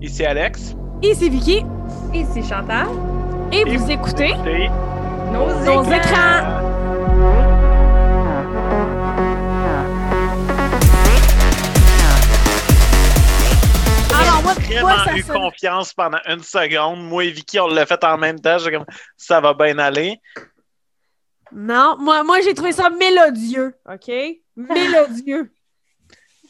Ici Alex. Ici Vicky. Ici Chantal. Et, Et vous écoutez écoutez Nos, nos écrans. écrans. Alors, moi, J'ai moi, vraiment ça eu sonne- confiance pendant une seconde. Moi et Vicky, on l'a fait en même temps. J'ai comme, ça va bien aller. Non, moi, moi j'ai trouvé ça mélodieux, OK? Mélodieux.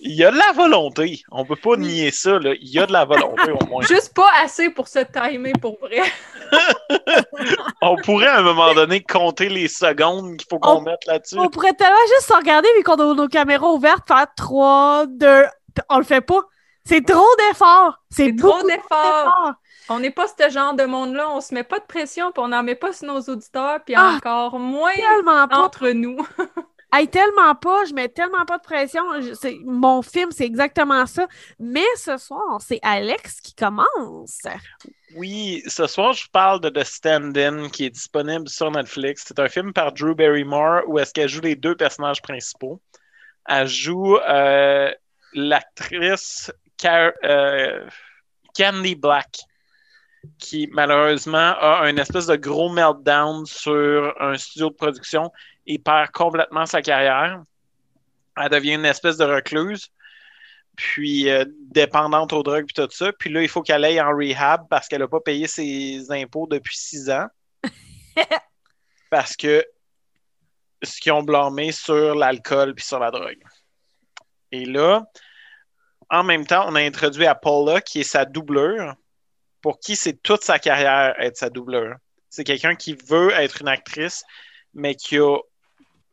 Il y a de la volonté. On peut pas nier ça. Là. Il y a de la volonté au moins. Juste pas assez pour se timer pour vrai. On pourrait à un moment donné compter les secondes qu'il faut qu'on On- mette là-dessus. On pourrait tellement juste se regarder vu qu'on a nos caméras ouvertes, faire 3, 2, on le fait pas. C'est trop d'efforts. C'est trop d'efforts. On n'est pas ce genre de monde-là. On se met pas de pression, puis on n'en met pas sur nos auditeurs, puis Ah. encore moins entre nous. Hey, tellement pas, je mets tellement pas de pression. Mon film, c'est exactement ça. Mais ce soir, c'est Alex qui commence. Oui, ce soir, je parle de The Stand-In qui est disponible sur Netflix. C'est un film par Drew Barrymore où est-ce qu'elle joue les deux personnages principaux. Elle joue euh, l'actrice euh, Candy Black qui malheureusement a un espèce de gros meltdown sur un studio de production et perd complètement sa carrière. Elle devient une espèce de recluse puis euh, dépendante aux drogues, puis tout ça. Puis là, il faut qu'elle aille en rehab parce qu'elle n'a pas payé ses impôts depuis six ans. parce que ce qu'ils ont blâmé sur l'alcool puis sur la drogue. Et là, en même temps, on a introduit à Paula, qui est sa doublure, pour qui c'est toute sa carrière être sa doublure. C'est quelqu'un qui veut être une actrice, mais qui a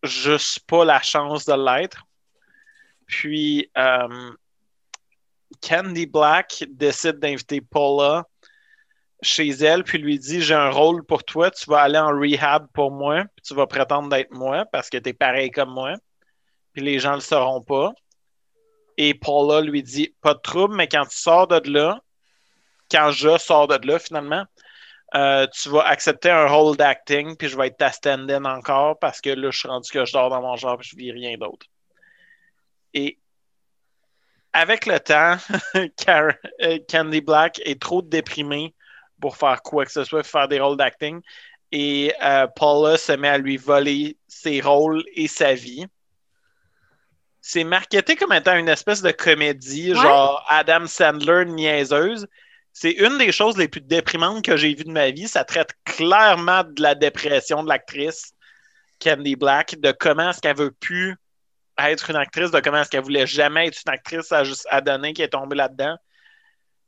juste pas la chance de l'être. Puis, euh, Candy Black décide d'inviter Paula chez elle, puis lui dit J'ai un rôle pour toi, tu vas aller en rehab pour moi, puis tu vas prétendre d'être moi parce que tu es pareil comme moi. Puis les gens le sauront pas. Et Paula lui dit Pas de trouble, mais quand tu sors de là, quand je sors de là finalement, euh, tu vas accepter un rôle d'acting, puis je vais être ta stand-in encore parce que là, je suis rendu que je dors dans mon genre, puis je vis rien d'autre. Et avec le temps, euh, Candy Black est trop déprimée pour faire quoi que ce soit, faire des rôles d'acting. Et euh, Paula se met à lui voler ses rôles et sa vie. C'est marketé comme étant une espèce de comédie, Ouais. genre Adam Sandler niaiseuse. C'est une des choses les plus déprimantes que j'ai vues de ma vie. Ça traite clairement de la dépression de l'actrice Candy Black, de comment est-ce qu'elle veut plus être une actrice, de comment est-ce qu'elle voulait jamais être une actrice à juste à donner qui est tombée là-dedans.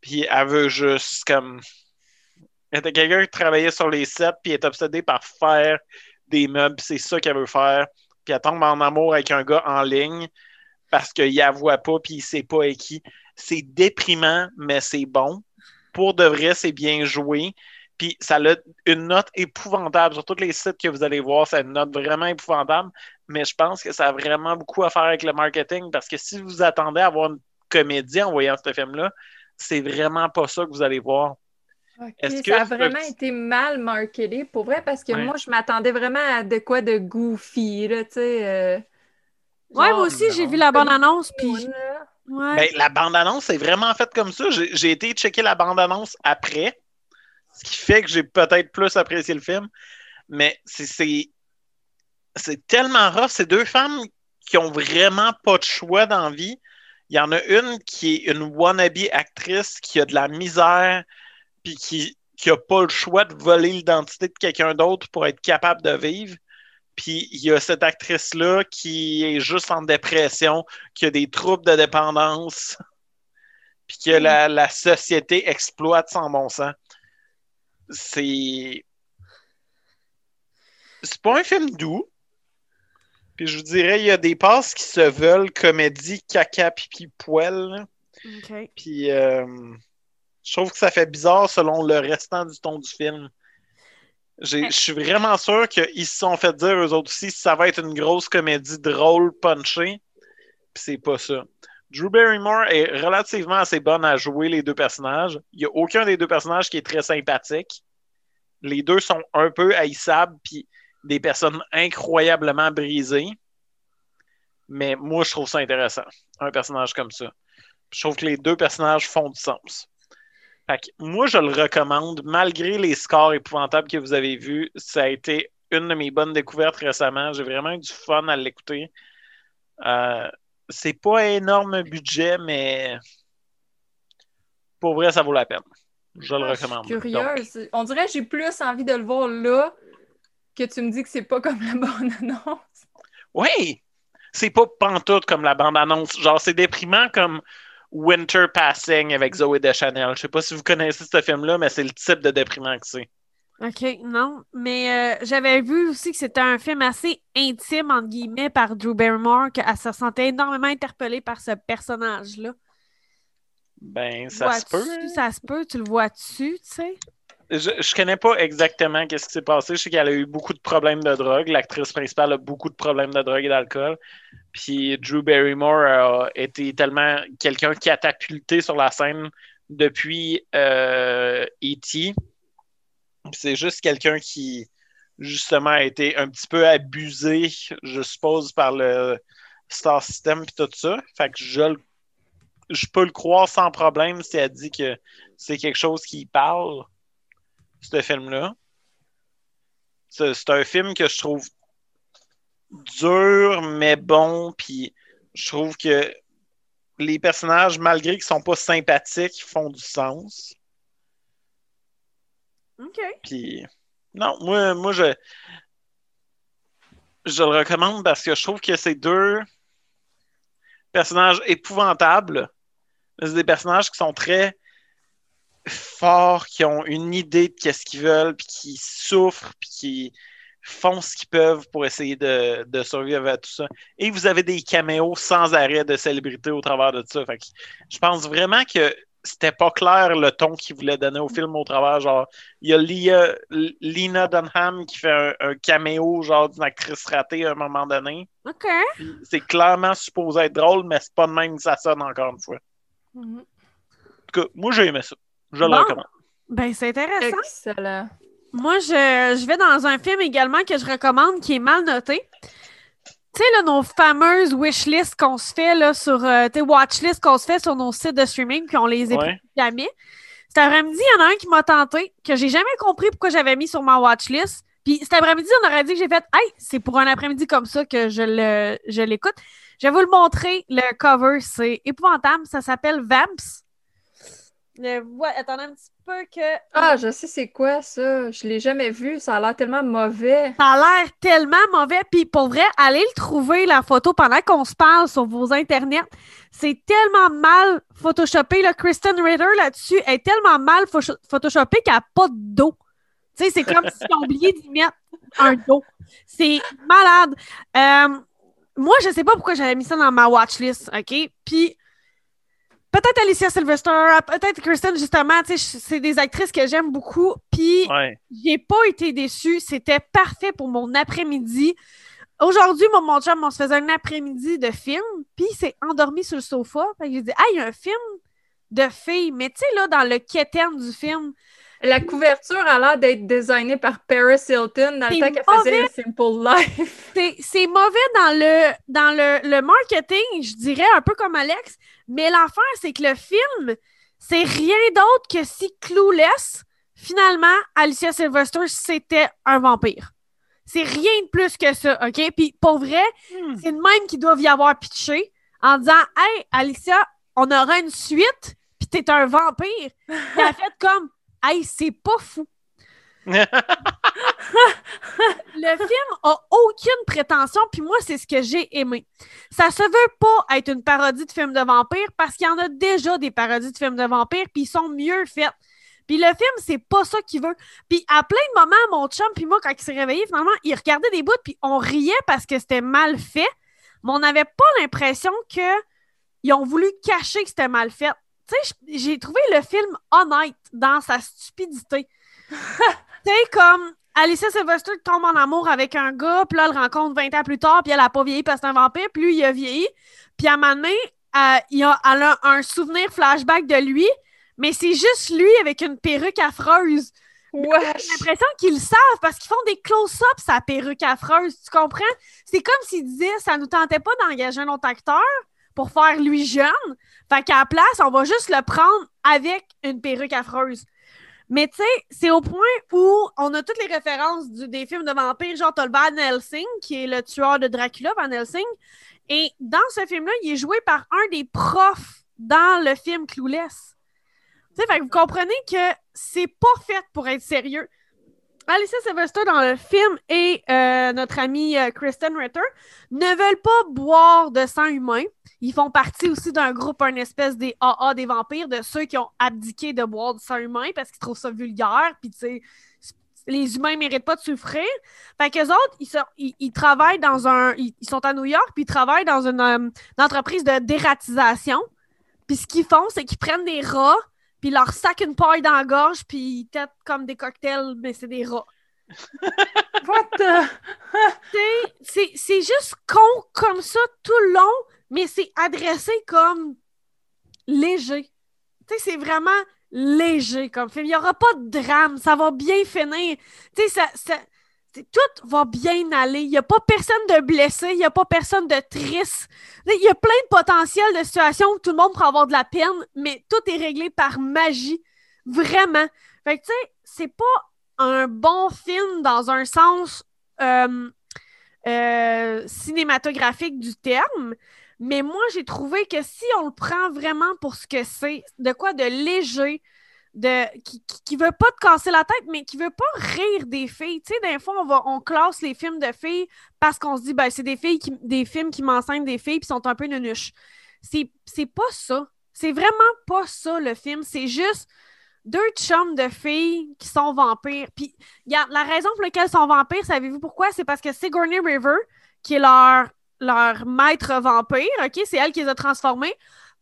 Puis elle veut juste comme. Elle quelqu'un qui travaillait sur les sets, puis est obsédée par faire des meubles, c'est ça qu'elle veut faire. Puis elle tombe en amour avec un gars en ligne parce qu'il la voit pas, puis il sait pas avec qui. C'est déprimant, mais c'est bon. Pour de vrai, c'est bien joué. Puis ça a une note épouvantable. Sur tous les sites que vous allez voir, a une note vraiment épouvantable. Mais je pense que ça a vraiment beaucoup à faire avec le marketing parce que si vous attendez à voir une comédie en voyant ce film-là, c'est vraiment pas ça que vous allez voir. Que ça a c'est vraiment petit- été mal marketé, pour vrai, parce que Ouais. moi, je m'attendais vraiment à de quoi de goofy, là, tu sais. euh, Ouais, moi aussi, j'ai vu la bande-annonce, puis... Ouais. Ben, la bande-annonce est vraiment faite comme ça. J'ai été checker la bande-annonce après, ce qui fait que j'ai peut-être plus apprécié le film. Mais c'est- tellement rough. C'est deux femmes qui ont vraiment pas de choix dans la vie. Il y en a une qui est une wannabe actrice qui a de la misère puis qui qui a pas le choix de voler l'identité de quelqu'un d'autre pour être capable de vivre. Puis il y a cette actrice-là qui est juste en dépression, qui a des troubles de dépendance, puis que la, la société exploite sans bon sens. C'est. C'est pas un film doux. Puis je vous dirais, il y a des passes qui se veulent comédie, caca, pipi, poêle. là. OK. Puis euh, je trouve que ça fait bizarre selon le restant du ton du film. Je suis vraiment sûr qu'ils se sont fait dire eux autres aussi ça va être une grosse comédie drôle, punchée. Puis c'est pas ça. Drew Barrymore est relativement assez bonne à jouer les deux personnages. Il n'y a aucun des deux personnages qui est très sympathique. Les deux sont un peu haïssables, puis des personnes incroyablement brisées. Mais moi, je trouve ça intéressant, un personnage comme ça. Je trouve que les deux personnages font du sens. Fait que moi, je le recommande, malgré les scores épouvantables que vous avez vus. Ça a été une de mes bonnes découvertes récemment. J'ai vraiment eu du fun à l'écouter. Euh, c'est pas énorme budget, mais pour vrai, ça vaut la peine. Je le Ah, je suis recommande. curieuse. On dirait que j'ai plus envie de le voir là que tu me dis que c'est pas comme la bonne annonce. Oui! C'est pas pantoute comme la bande-annonce. Genre, c'est déprimant comme Winter Passing avec Zoé Deschanel. Je sais pas si vous connaissez ce film-là, mais c'est le type de déprimant que c'est. OK, non. Mais euh, j'avais vu aussi que c'était un film assez intime, entre guillemets, par Drew Barrymore, qu'elle se sentait énormément interpellée par ce personnage-là. Ben, ça se peut. Ça se peut, tu le vois-tu, tu sais? Je, je connais pas exactement qu'est-ce qui s'est passé. Je sais qu'elle a eu beaucoup de problèmes de drogue. L'actrice principale a beaucoup de problèmes de drogue et d'alcool. Puis Drew Barrymore a été tellement quelqu'un catapulté sur la scène depuis euh, E.T. Puis C'est juste quelqu'un qui, justement, a été un petit peu abusé, je suppose, par le Star System et tout ça. Fait que je, je peux le croire sans problème si elle dit que c'est quelque chose qui parle ce film-là. C'est un film que je trouve dur, mais bon, puis je trouve que les personnages, malgré qu'ils sont pas sympathiques, font du sens. OK. Puis non, moi, moi je je le recommande parce que je trouve que c'est deux personnages épouvantables. C'est des personnages qui sont très forts, qui ont une idée de qu'est-ce qu'ils veulent, puis qui souffrent, puis qui font ce qu'ils peuvent pour essayer de, de survivre à tout ça. Et vous avez des caméos sans arrêt de célébrités au travers de ça. Fait que je pense vraiment que c'était pas clair le ton qu'il voulait donner au film au travers. Genre, il y a Lia- Lena Dunham qui fait un, un caméo genre d'une actrice ratée à un moment donné. OK. C'est clairement supposé être drôle, mais c'est pas de même que ça sonne encore une fois. Mhm. En tout cas, moi j'ai aimé ça. Je le Bon. recommande. Ben, c'est intéressant. Excellent. Moi, je, je vais dans un film également que je recommande qui est mal noté. Tu sais, là, nos fameuses wishlists qu'on se fait là, sur. Euh, tu watchlists qu'on se fait sur nos sites de streaming, puis on les écoute Ouais. jamais. Cet après-midi, il y en a un qui m'a tenté, que j'ai jamais compris pourquoi j'avais mis sur ma watchlist. Puis cet après-midi, on aurait dit que j'ai fait Hey, c'est pour un après-midi comme ça que je le je l'écoute. Je vais vous le montrer. Le cover, c'est épouvantable. Ça s'appelle Vamps. Le, attendez un petit peu que. Ah, je sais c'est quoi ça. Je l'ai jamais vu. Ça a l'air tellement mauvais. Ça a l'air tellement mauvais. Puis pour vrai, allez le trouver, la photo, pendant qu'on se parle sur vos internets. C'est tellement mal photoshopé. Là. Kristen Ritter, là-dessus, est tellement mal pho- photoshopé qu'elle n'a pas de dos. Tu sais, c'est comme si on oublié d'y mettre un dos. C'est malade. Euh, moi, je sais pas pourquoi j'avais mis ça dans ma watchlist, OK? Puis peut-être Alicia Silvester, peut-être Kristen, justement, tu sais, c'est des actrices que j'aime beaucoup. Puis Ouais. j'ai pas été déçue. C'était parfait pour mon après-midi. Aujourd'hui, mon, mon chum, on se faisait un après-midi de film, puis il s'est endormi sur le sofa. Fait que j'ai dit, ah, il y a un film de filles. Mais tu sais, là, dans le quétaine du film, La couverture a l'air d'être designée par Paris Hilton dans le temps qu'elle faisait Simple Life. c'est c'est mauvais dans le dans le, le marketing, je dirais, un peu comme Alex. Mais l'affaire, c'est que le film, c'est rien d'autre que si Clueless, finalement, Alicia Silverstone, c'était un vampire. C'est rien de plus que ça, OK? Puis pour vrai, Hmm. c'est le même qui doivent y avoir pitché en disant Hey, Alicia, on aura une suite, puis t'es un vampire. Puis elle a fait comme Hey, c'est pas fou. Le film a aucune prétention, puis moi, c'est ce que j'ai aimé. Ça se veut pas être une parodie de film de vampire parce qu'il y en a déjà des parodies de films de vampire, puis ils sont mieux faits. Puis le film, c'est pas ça qu'il veut. Puis à plein de moments, mon chum, puis moi, quand il s'est réveillé, finalement, il regardait des bouts, puis on riait parce que c'était mal fait, mais on n'avait pas l'impression que ils ont voulu cacher que c'était mal fait. Tu sais, j'ai trouvé le film honnête dans sa stupidité. tu sais, comme Alicia Silvester tombe en amour avec un gars, puis là, elle le rencontre 20 ans plus tard, puis elle a pas vieilli parce que c'est un vampire, puis lui, il a vieilli. Puis à un moment donné, euh, il a, elle a un souvenir flashback de lui, mais c'est juste lui avec une perruque affreuse. J'ai l'impression qu'ils le savent parce qu'ils font des close-ups sa perruque affreuse, tu comprends? C'est comme s'ils disaient ça nous tentait pas d'engager un autre acteur pour faire lui jeune. Fait qu'à la place, on va juste le prendre avec une perruque affreuse. Mais tu sais, c'est au point où on a toutes les références des films de vampires, genre t'as Van Helsing, qui est le tueur de Dracula, Van Helsing. Et dans ce film-là, il est joué par un des profs dans le film Clueless. Tu sais, vous comprenez que c'est pas fait pour être sérieux. Alicia Sylvester dans le film et euh, notre amie euh, Kristen Ritter ne veulent pas boire de sang humain. Ils font partie aussi d'un groupe, un espèce des AA des vampires, de ceux qui ont abdiqué de boire du sang humain parce qu'ils trouvent ça vulgaire. Puis, tu sais, les humains ne méritent pas de souffrir. Fait qu'eux autres, ils, sont- travaillent dans un. Ils, sont à New York, puis ils travaillent dans une, euh, une entreprise de dératisation. Puis, ce qu'ils font, c'est qu'ils prennent des rats, puis ils leur sacent une paille dans la gorge, puis ils têtent comme des cocktails, mais c'est des rats. What the- c'est c'est juste con comme ça tout le long, mais c'est adressé comme léger. Tu sais, c'est vraiment léger comme film. Il n'y aura pas de drame, ça va bien finir. Tu sais, ça, ça- tout va bien aller. Il n'y a pas personne de blessé, il n'y a pas personne de triste. Il y a plein de potentiels de situations où tout le monde pourrait avoir de la peine, mais tout est réglé par magie. Vraiment. Fait que, tu sais, c'est pas un bon film dans un sens euh, euh, cinématographique du terme, mais moi, j'ai trouvé que si on le prend vraiment pour ce que c'est, de quoi de léger, de, qui, qui, veut pas te casser la tête, mais qui veut pas rire des filles. Tu sais, des fois, on, va, on classe les films de filles parce qu'on se dit, ben, c'est des filles qui, des films qui m'enseignent des filles puis sont un peu nunuches. C'est pas ça. C'est vraiment pas ça, le film. C'est juste deux chums de filles qui sont vampires. Puis, la raison pour laquelle ils sont vampires, savez-vous pourquoi? C'est parce que Sigourney River, qui est leur, leur maître vampire, OK? C'est elle qui les a transformés.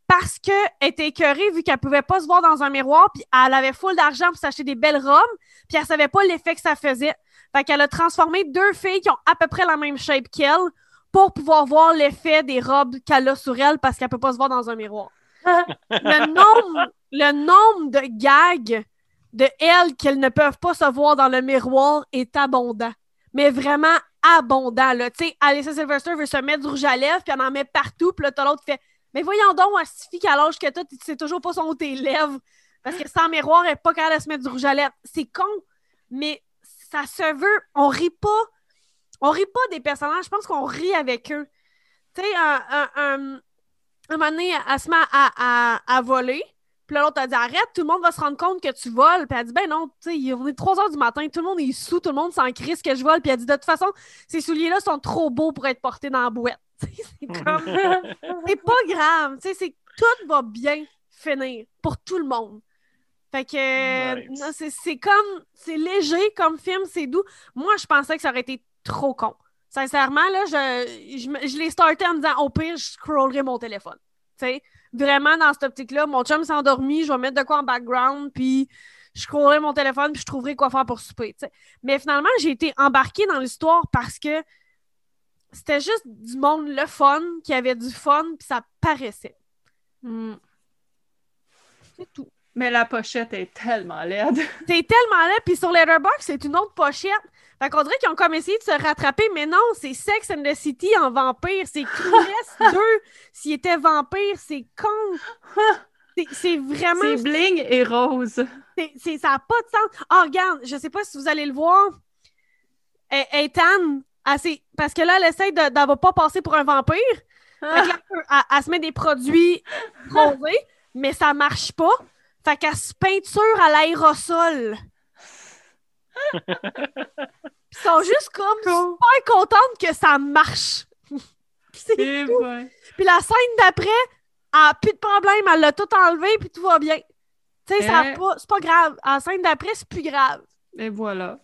Parce qu'elle était écœurée vu qu'elle pouvait pas se voir dans un miroir, puis elle avait full d'argent pour s'acheter des belles robes, puis elle savait pas l'effet que ça faisait. Fait qu'elle a transformé deux filles qui ont à peu près la même shape qu'elle pour pouvoir voir l'effet des robes qu'elle a sur elle parce qu'elle peut pas se voir dans un miroir. Le nombre, le nombre de gags de elles qu'elles ne peuvent pas se voir dans le miroir est abondant. Mais vraiment abondant. Là. Tu sais, Alicia Sylvester veut se mettre du rouge à lèvres, puis elle en met partout, puis là, t'as l'autre fait Mais voyons donc, Astifi, qu'à l'âge que t'as, tu sais toujours pas son tes lèvres. Parce que sans miroir, elle est pas capable de se mettre du rouge à lèvres. C'est con, mais ça se veut. On rit pas. On rit pas des personnages, je pense qu'on rit avec eux. Tu sais, un, un, un, un moment donné, elle se met à, à, à voler. Puis l'autre a dit arrête, tout le monde va se rendre compte que tu voles. Puis elle dit ben non, tu sais, on est 3 heures du matin, tout le monde est sous, tout le monde s'en crisse que je vole. Puis elle dit de toute façon, ces souliers-là sont trop beaux pour être portés dans la boîte. c'est comme. c'est pas grave, c'est tout va bien finir pour tout le monde. Fait que Nice. non, c'est- c'est comme c'est léger comme film, c'est doux. Moi, je pensais que ça aurait été trop con. Sincèrement, là, je, je, l'ai starté en me disant au pire, je scrollerai mon téléphone. Vraiment dans cette optique-là, mon chum s'est endormi, je vais mettre de quoi en background, puis je scrollerai mon téléphone, puis je trouverai quoi faire pour souper. Mais finalement, j'ai été embarquée dans l'histoire parce que c'était juste du monde le fun, qui avait du fun, puis ça paraissait. Hmm. C'est tout. Mais la pochette est tellement laide. C'est tellement laid. Puis sur Letterboxd, c'est une autre pochette. Fait qu'on dirait qu'ils ont comme essayé de se rattraper, mais non, c'est Sex and the City en vampire. C'est Clueless 2 s'il était vampire. C'est con. C'est- vraiment... C'est bling et rose. ça n'a pas de sens. Ah, regarde, je sais pas si vous allez le voir. Et- Ethan, elle s'est- parce que là, elle essaie de ne pas passer pour un vampire. Fait que là, elle, elle se met des produits rosés, mais ça marche pas. Fait qu'elle se peinture à l'aérosol. Ils sont juste comme super contentes que ça marche. C'est ben. Puis la scène d'après, elle a plus de problème, elle l'a tout enlevé, puis tout va bien. Tu sais, Eh. c'est pas grave. La scène d'après, c'est plus grave. Et voilà.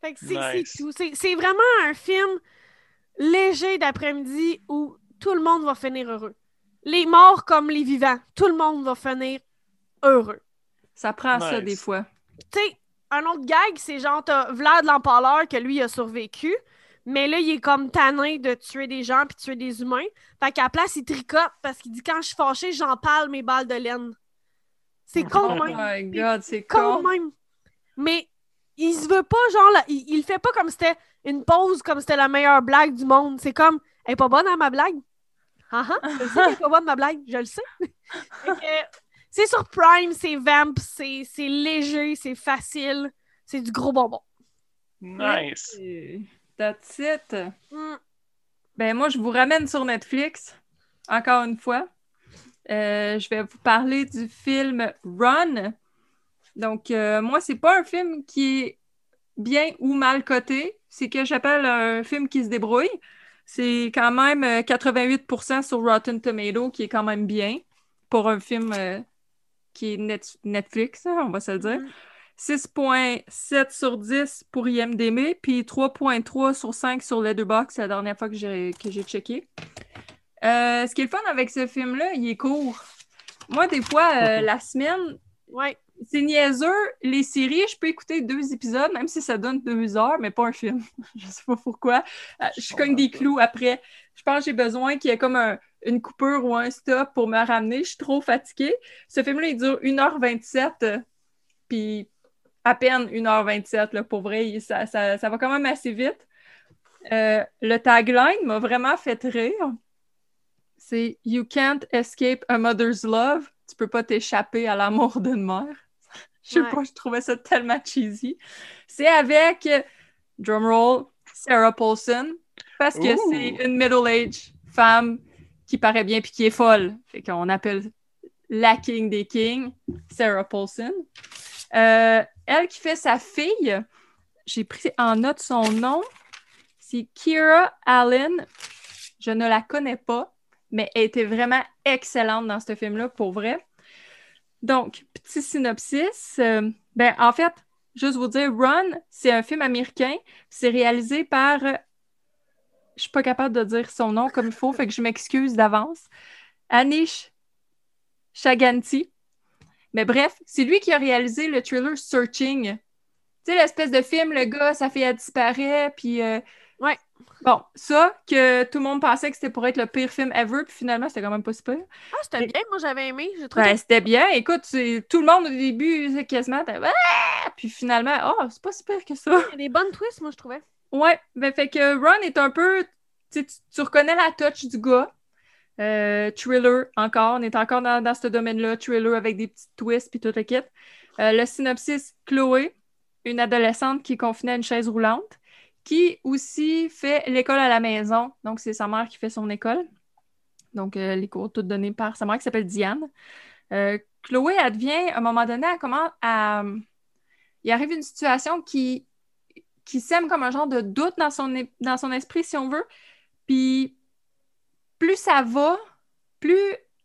Fait que c'est Nice. tout. C'est c'est vraiment un film léger d'après-midi où tout le monde va finir heureux. Les morts comme les vivants, tout le monde va finir heureux. Ça prend ça des fois. Tu sais, un autre gag, c'est genre, t'as Vlad l'empaleur que lui a survécu, mais là, il est comme tanné de tuer des gens puis de tuer des humains. Fait qu'à la place, il tricote parce qu'il dit quand je suis fâché, j'empale mes balles de laine. C'est con, Oh même. my god, c'est con con. même. Mais il se veut pas, genre, là, il, il fait pas comme c'était une pause, comme c'était la meilleure blague du monde. C'est comme, elle est pas bonne, hein, ma blague? Ah ah, je sais qu'elle est pas bonne, ma blague, je le sais. C'est sur Prime, c'est vamp, c'est léger, c'est facile, c'est du gros bonbon. Nice. That's it. Mm. Ben moi, je vous ramène sur Netflix, encore une fois. Euh, je vais vous parler du film Run. Donc, euh, moi, c'est pas un film qui est bien ou mal coté. C'est que j'appelle un film qui se débrouille. C'est quand même euh, 88% sur Rotten Tomato, qui est quand même bien pour un film euh, qui est net- Netflix, hein, on va se le dire. Mhm. 6.7 sur 10 pour IMDb, puis 3.3 sur 5 sur Letterboxd, la dernière fois que j'ai que j'ai checké. Euh, ce qui est le fun avec ce film-là, il est court. Moi, des fois, euh, la semaine, Ouais. C'est niaiseux. Les séries, je peux écouter deux épisodes, même si ça donne deux heures, mais pas un film. je sais pas pourquoi. Euh, je cogne des clous après. Je pense que j'ai besoin qu'il y ait comme un- une coupure ou un stop pour me ramener. Je suis trop fatiguée. Ce film-là, il dure 1h27, euh, puis à peine 1h27, là, pour vrai. Ça, ça- ça va quand même assez vite. Euh, le tagline m'a vraiment fait rire. C'est You can't escape a mother's love. Tu peux pas t'échapper à l'amour d'une mère. Je sais Ouais. pas, je trouvais ça tellement cheesy. C'est avec, drumroll, Sarah Paulson, parce que c'est une middle-aged femme qui paraît bien puis qui est folle. Fait qu'on appelle la king des kings, Sarah Paulson. Euh, elle qui fait sa fille, j'ai pris en note son nom, c'est Kira Allen. Je ne la connais pas, mais elle était vraiment excellente dans ce film-là, pour vrai. Donc, petit synopsis. euh, ben, en fait, juste vous dire, Run, c'est un film américain. C'est réalisé par. euh, je suis pas capable de dire son nom comme il faut, fait que je m'excuse d'avance. Anish Chaganti. Mais bref, c'est lui qui a réalisé le thriller Searching. Tu sais, l'espèce de film, le gars, sa fille, elle disparaît, puis. euh, Ouais. Bon, ça, que tout le monde pensait que c'était pour être le pire film ever, puis finalement, c'était quand même pas si pire. Ah, c'était bien, moi j'avais aimé. J'ai trouvé Ouais, c'était bien. Écoute, tout le monde au début, quasiment. Ah! Puis finalement, oh, c'est pas si pire que ça. Il y a des bonnes twists, moi, je trouvais. Ouais, ben fait que Ron est un peu. Tu, tu- tu reconnais la touch du gars. Euh, thriller encore. On est encore dans, dans ce domaine-là. Thriller avec des petits twists puis tout le kit. Euh, le synopsis Chloé, une adolescente qui est confinée à une chaise roulante, qui aussi fait l'école à la maison. Donc, c'est sa mère qui fait son école. Donc, euh, les cours toutes donnés par sa mère qui s'appelle Diane. Euh, Chloé, elle devient, à un moment donné, elle commence à. Il arrive une situation qui, qui sème comme un genre de doute dans son, dans son esprit, si on veut. Puis, plus ça va, plus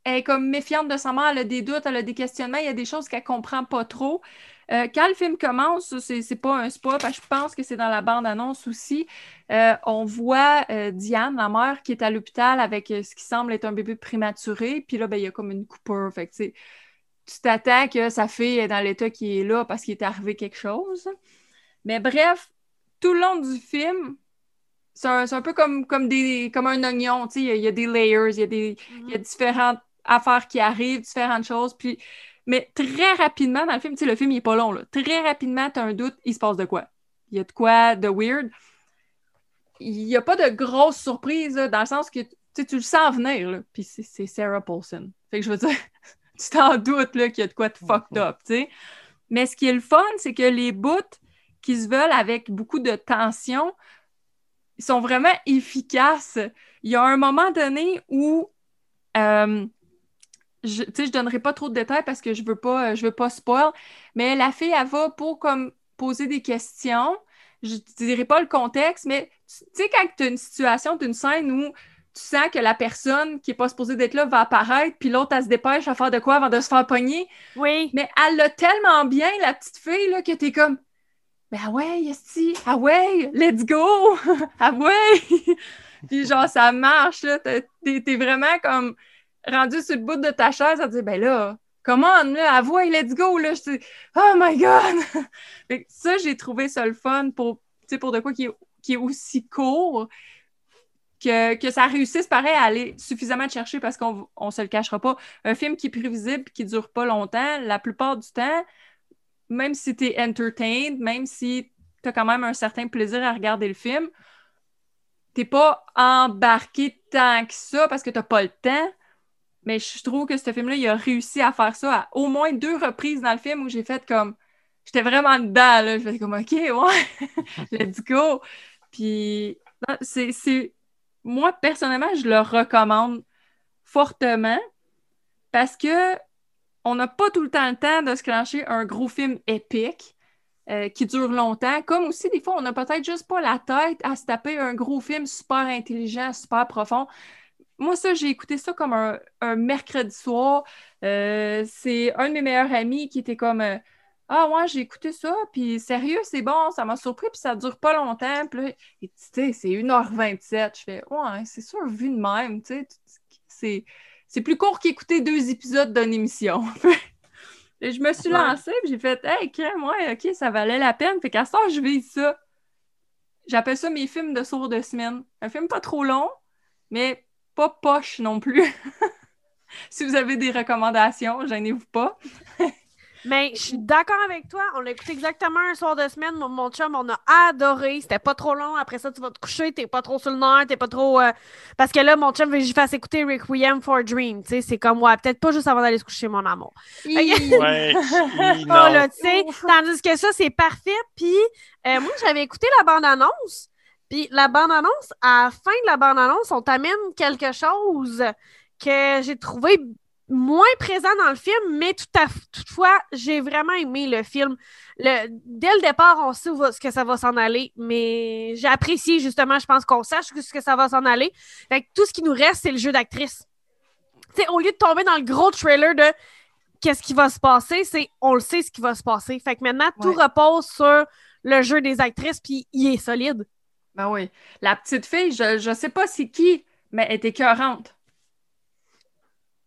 elle est comme méfiante de sa mère, elle a des doutes, elle a des questionnements, il y a des choses qu'elle comprend pas trop. Euh, quand le film commence, c'est pas un spoil, parce que je pense que c'est dans la bande-annonce aussi, euh, on voit euh, Diane, la mère, qui est à l'hôpital avec ce qui semble être un bébé prématuré, puis là, ben, il y a comme une coupure. Fait que, tu t'attends que sa fille est dans l'état qui est là parce qu'il est arrivé quelque chose. Mais bref, tout le long du film, c'est un, peu comme, comme, des, comme un oignon, tu sais, il y a- il y, a des layers, il y a, des, y a différentes affaires qui arrivent, différentes choses, puis... Mais très rapidement, dans le film, tu sais, le film, il est pas long, là. Très rapidement, tu as un doute, il se passe de quoi? Il y a de quoi de weird? Il n'y a pas de grosse surprise, là, dans le sens que tu sais, tu le sens venir, là. Puis c'est Sarah Paulson. Fait que je veux dire, tu t'en doutes, là, qu'il y a de quoi de fucked up, tu sais. Mais ce qui est le fun, c'est que les bouts qui se veulent avec beaucoup de tension, ils sont vraiment efficaces. Il y a un moment donné où, euh, je, je donnerai pas trop de détails parce que je veux pas, je veux pas spoil, mais la fille, elle va pour comme poser des questions. Je dirai pas le contexte, mais tu sais, quand tu as une situation, d'une scène où tu sens que la personne qui est pas supposée d'être là va apparaître, puis l'autre, elle se dépêche à faire de quoi avant de se faire pogner. Oui. Mais elle l'a tellement bien, la petite fille, là, que t'es comme, ben ah ouais, Esti, ah ouais, let's go, ah ouais. Puis genre, ça marche, là, t'es- t'es vraiment comme rendu sur le bout de ta chaise à dire, ben là, comment, là, ouais, let's go, là, je suis, oh my god. Ça, j'ai trouvé ça le fun pour, tu pour de quoi qui est, qui est aussi court. Que, que ça réussisse pareil à aller suffisamment chercher parce qu'on on se le cachera pas. Un film qui est prévisible qui dure pas longtemps, la plupart du temps, même si tu es entertained, même si tu as quand même un certain plaisir à regarder le film, t'es pas embarqué tant que ça parce que t'as pas le temps. Mais je trouve que ce film-là, il a réussi à faire ça à au moins deux reprises dans le film où j'ai fait comme. J'étais vraiment dedans, là. Je faisais comme, OK, ouais, let's go. Puis, c'est. Moi, personnellement, je le recommande fortement parce que on n'a pas tout le temps le temps de se clencher un gros film épique euh, qui dure longtemps. Comme aussi, des fois, on n'a peut-être juste pas la tête à se taper un gros film super intelligent, super profond moi, ça, j'ai écouté ça comme un, mercredi soir. Euh, c'est un de mes meilleurs amis qui était comme euh, Ah, ouais, j'ai écouté ça, puis sérieux, c'est bon, ça m'a surpris, puis ça dure pas longtemps. Puis là, tu sais, c'est 1h27. Je fais Ouais, c'est sûr, vu de même, tu sais, c'est plus court qu'écouter deux épisodes d'une émission. Et je me suis lancée, puis j'ai fait Hey, moi, ok, ça valait la peine. Fait qu'à ce je vais ça. J'appelle ça mes films de sourds de semaine. Un film pas trop long, mais pas poche non plus. si vous avez des recommandations, gênez-vous pas. Mais je suis d'accord avec toi. On l'a écouté exactement un soir de semaine. Mon, chum, on a adoré. C'était pas trop long. Après ça, tu vas te coucher. T'es pas trop sur le nerf. T'es pas trop. Euh, parce que là, mon chum veut que je fasse écouter Requiem for a Dream. Tu sais, c'est comme, ouais, peut-être pas juste avant d'aller se coucher, mon amour. ouais, non. Tandis que ça, c'est parfait. Puis, euh, moi, j'avais écouté la bande-annonce. Puis la bande-annonce, à la fin de la bande-annonce, on t'amène quelque chose que j'ai trouvé moins présent dans le film, mais tout à, toutefois, j'ai vraiment aimé le film. Le, dès le départ, on sait où ce que ça va s'en aller, mais j'ai apprécié justement, je pense qu'on sache ce que ça va s'en aller. Fait que tout ce qui nous reste, c'est le jeu d'actrice. sais, au lieu de tomber dans le gros trailer de qu'est-ce qui va se passer, c'est on le sait ce qui va se passer. Fait que maintenant, tout repose sur le jeu des actrices, puis il est solide. Ben oui. La petite fille, je, ne sais pas c'est qui, mais elle était écœurante.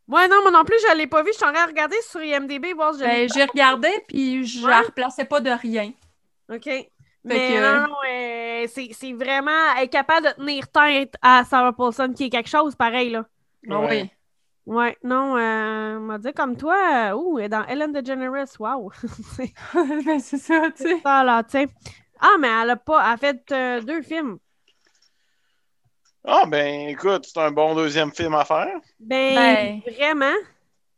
Ouais, non, moi non plus, je l'ai pas vue. Je suis en train de regarder sur IMDB, voir si ben, J'ai regardé, puis je la replaçais pas de rien. OK. mais non, euh, c'est vraiment... Elle est capable de tenir tête à Sarah Paulson, qui est quelque chose pareil, là. Ah oui. Ouais, non, euh, on m'a dit comme toi, ouh, elle est dans Ellen DeGeneres, wow! ben, c'est ça, tu sais. ça, là, tu sais. Ah, mais elle a pas. Elle a fait euh, deux films. Ah, ben écoute, c'est un bon deuxième film à faire. Ben, ben. vraiment.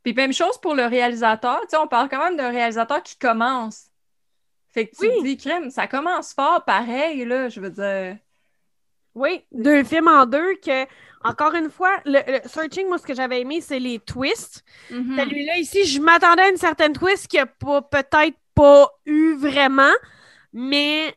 Puis même chose pour le réalisateur. Tu sais, on parle quand même d'un réalisateur qui commence. Fait que tu oui. dis, crème, ça commence fort pareil, là, je veux dire. Oui, deux films en deux que, encore une fois, le, Searching, moi, ce que j'avais aimé, c'est les twists. Mm-hmm. Celui-là, ici, je m'attendais à une certaine twist qui a peut-être pas eu vraiment mais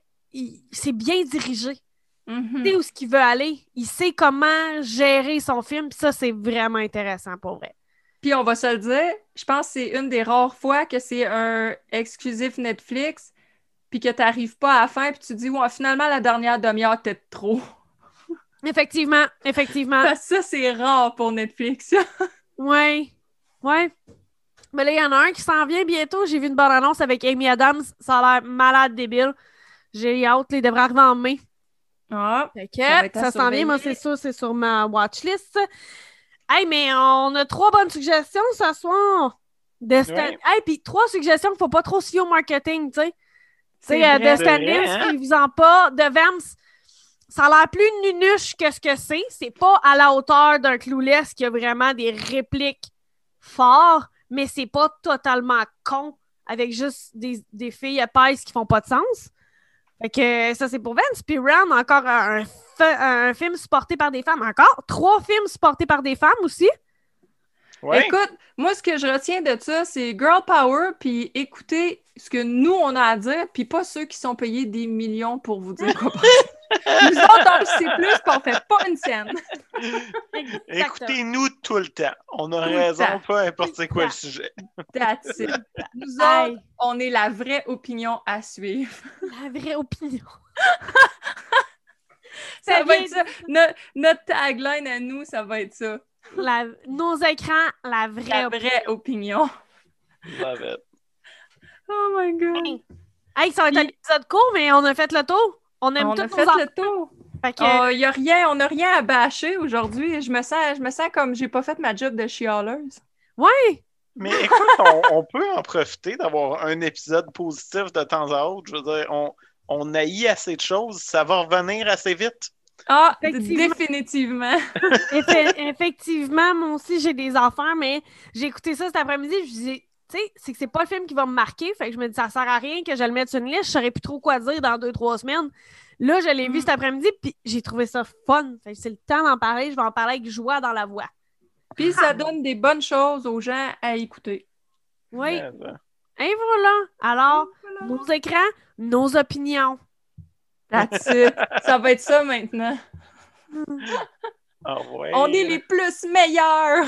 c'est bien dirigé. Il mm-hmm. sait où ce qu'il veut aller. Il sait comment gérer son film. ça, c'est vraiment intéressant pour vrai. Puis on va se le dire, je pense que c'est une des rares fois que c'est un exclusif Netflix, puis que tu n'arrives pas à la fin, puis tu dis, ouais, finalement, la dernière demi-heure, peut-être trop. Effectivement, effectivement. ça, c'est rare pour Netflix. oui, oui. Mais là, il y en a un qui s'en vient bientôt. J'ai vu une bonne annonce avec Amy Adams. Ça a l'air malade débile. J'ai hâte, il devrait arriver en mai. Ah, ça, s'en vient. Moi, c'est sûr, c'est sur ma watchlist. Hey, mais on a trois bonnes suggestions ce soir. Hey, puis trois suggestions qu'il ne faut pas trop suivre au marketing, tu sais. Tu sais, euh, de stand vous en pas. De Vance, ça a l'air plus nunuche que ce que c'est. C'est pas à la hauteur d'un Clouless qui a vraiment des répliques fortes mais c'est pas totalement con avec juste des, des filles épaisses qui font pas de sens. Fait que ça, c'est pour Vance. Puis encore un, un, film supporté par des femmes. Encore trois films supportés par des femmes aussi. Écoute, moi, ce que je retiens de ça, c'est girl power, puis écoutez ce que nous, on a à dire, puis pas ceux qui sont payés des millions pour vous dire quoi Nous autres, on sait plus, qu'on fait pas une scène. Écoutez-nous tout le temps. On a raison, peu importe quoi le sujet. That's it. Nous autres, on est la vraie opinion à suivre. La vraie opinion. ça va être ça. notre tagline à nous, ça va être ça nos écrans, la vraie, la vraie opinion. Love it. Oh my god. Hey, ça va être un épisode court, mais on a fait le tour. On aime on a fait le tour. Il oh, y a rien, on n'a rien à bâcher aujourd'hui. Je me sens, je me sens comme j'ai pas fait ma job de chialeuse. Ouais. Mais écoute, on, peut en profiter d'avoir un épisode positif de temps à autre. Je veux dire, on, on haït assez de choses, ça va revenir assez vite. Ah, Effectivement. définitivement. Effe- effectivement, moi aussi, j'ai des enfants, mais j'ai écouté ça cet après-midi. Je dis, tu sais, c'est que c'est pas le film qui va me marquer. Fait que je me dis, ça sert à rien que je le mette sur une liste. Je saurais plus trop quoi dire dans deux, trois semaines. Là, je l'ai vu Mm. cet après-midi, puis j'ai trouvé ça fun. Fait que c'est le temps d'en parler. Je vais en parler avec joie dans la voix. Puis ça donne des bonnes choses aux gens à écouter. Oui. Et voilà. Alors, nos écrans, nos opinions. It. Ça va être ça maintenant. ah ouais. On est les plus meilleurs.